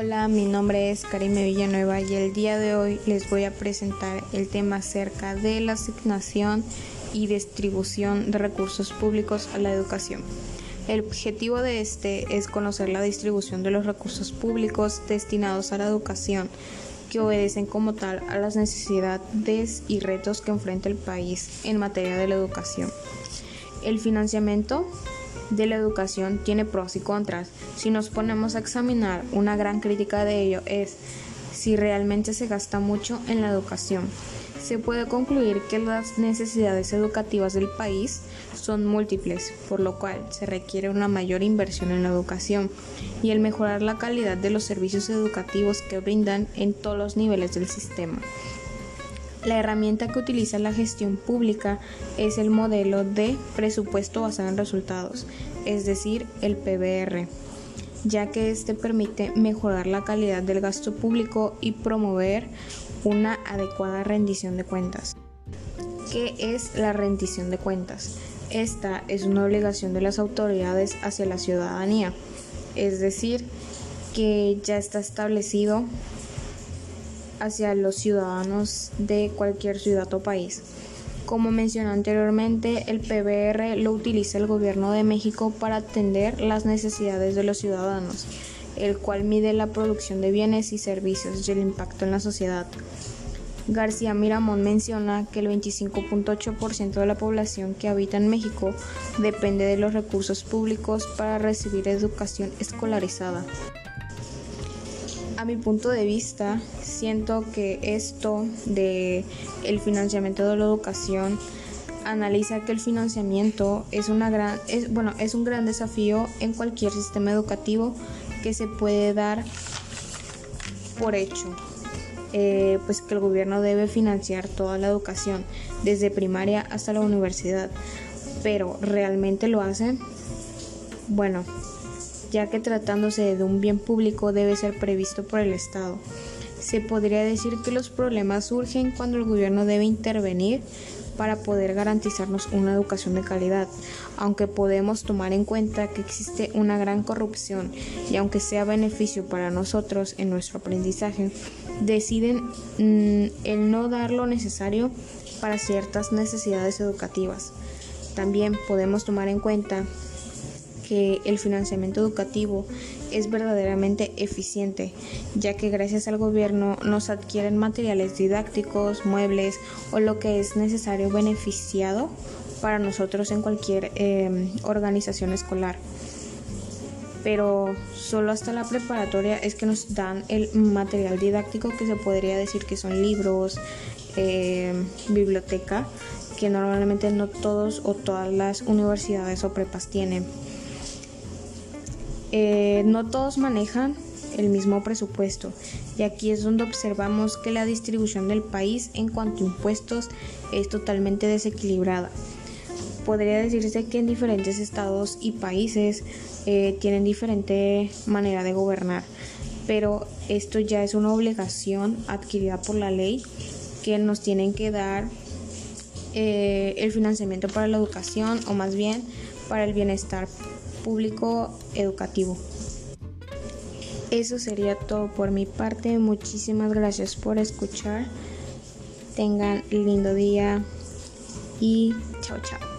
Hola, mi nombre es Karime Villanueva y el día de hoy les voy a presentar el tema acerca de la asignación y distribución de recursos públicos a la educación. El objetivo de este es conocer la distribución de los recursos públicos destinados a la educación, que obedecen como tal a las necesidades y retos que enfrenta el país en materia de la educación. El financiamiento de la educación tiene pros y contras. Si nos ponemos a examinar, una gran crítica de ello es si realmente se gasta mucho en la educación. Se puede concluir que las necesidades educativas del país son múltiples, por lo cual se requiere una mayor inversión en la educación y el mejorar la calidad de los servicios educativos que brindan en todos los niveles del sistema. La herramienta que utiliza la gestión pública es el modelo de presupuesto basado en resultados, es decir, el PBR, ya que este permite mejorar la calidad del gasto público y promover una adecuada rendición de cuentas. ¿Qué es la rendición de cuentas? Esta es una obligación de las autoridades hacia la ciudadanía, es decir, que ya está establecido hacia los ciudadanos de cualquier ciudad o país. Como mencioné anteriormente, el PBR lo utiliza el gobierno de México para atender las necesidades de los ciudadanos, el cual mide la producción de bienes y servicios y el impacto en la sociedad. García Miramón menciona que el 25.8% de la población que habita en México depende de los recursos públicos para recibir educación escolarizada. A mi punto de vista, siento que esto de el financiamiento de la educación analiza que el financiamiento es una gran es, bueno, es un gran desafío en cualquier sistema educativo que se puede dar por hecho. Eh, pues que el gobierno debe financiar toda la educación, desde primaria hasta la universidad. Pero, ¿realmente lo hacen? Bueno, ya que tratándose de un bien público debe ser previsto por el Estado. Se podría decir que los problemas surgen cuando el gobierno debe intervenir para poder garantizarnos una educación de calidad, aunque podemos tomar en cuenta que existe una gran corrupción y aunque sea beneficio para nosotros en nuestro aprendizaje, deciden mm, el no dar lo necesario para ciertas necesidades educativas. También podemos tomar en cuenta que el financiamiento educativo es verdaderamente eficiente, ya que gracias al gobierno nos adquieren materiales didácticos, muebles o lo que es necesario beneficiado para nosotros en cualquier em, organización escolar. Pero solo hasta la preparatoria es que nos dan el material didáctico que se podría decir que son libros, em, biblioteca, que normalmente no todos o todas las universidades o prepas tienen. Eh, no todos manejan el mismo presupuesto y aquí es donde observamos que la distribución del país en cuanto a impuestos es totalmente desequilibrada. Podría decirse que en diferentes estados y países eh, tienen diferente manera de gobernar, pero esto ya es una obligación adquirida por la ley que nos tienen que dar eh, el financiamiento para la educación o más bien para el bienestar público educativo. Eso sería todo por mi parte. Muchísimas gracias por escuchar. Tengan lindo día y chao chao.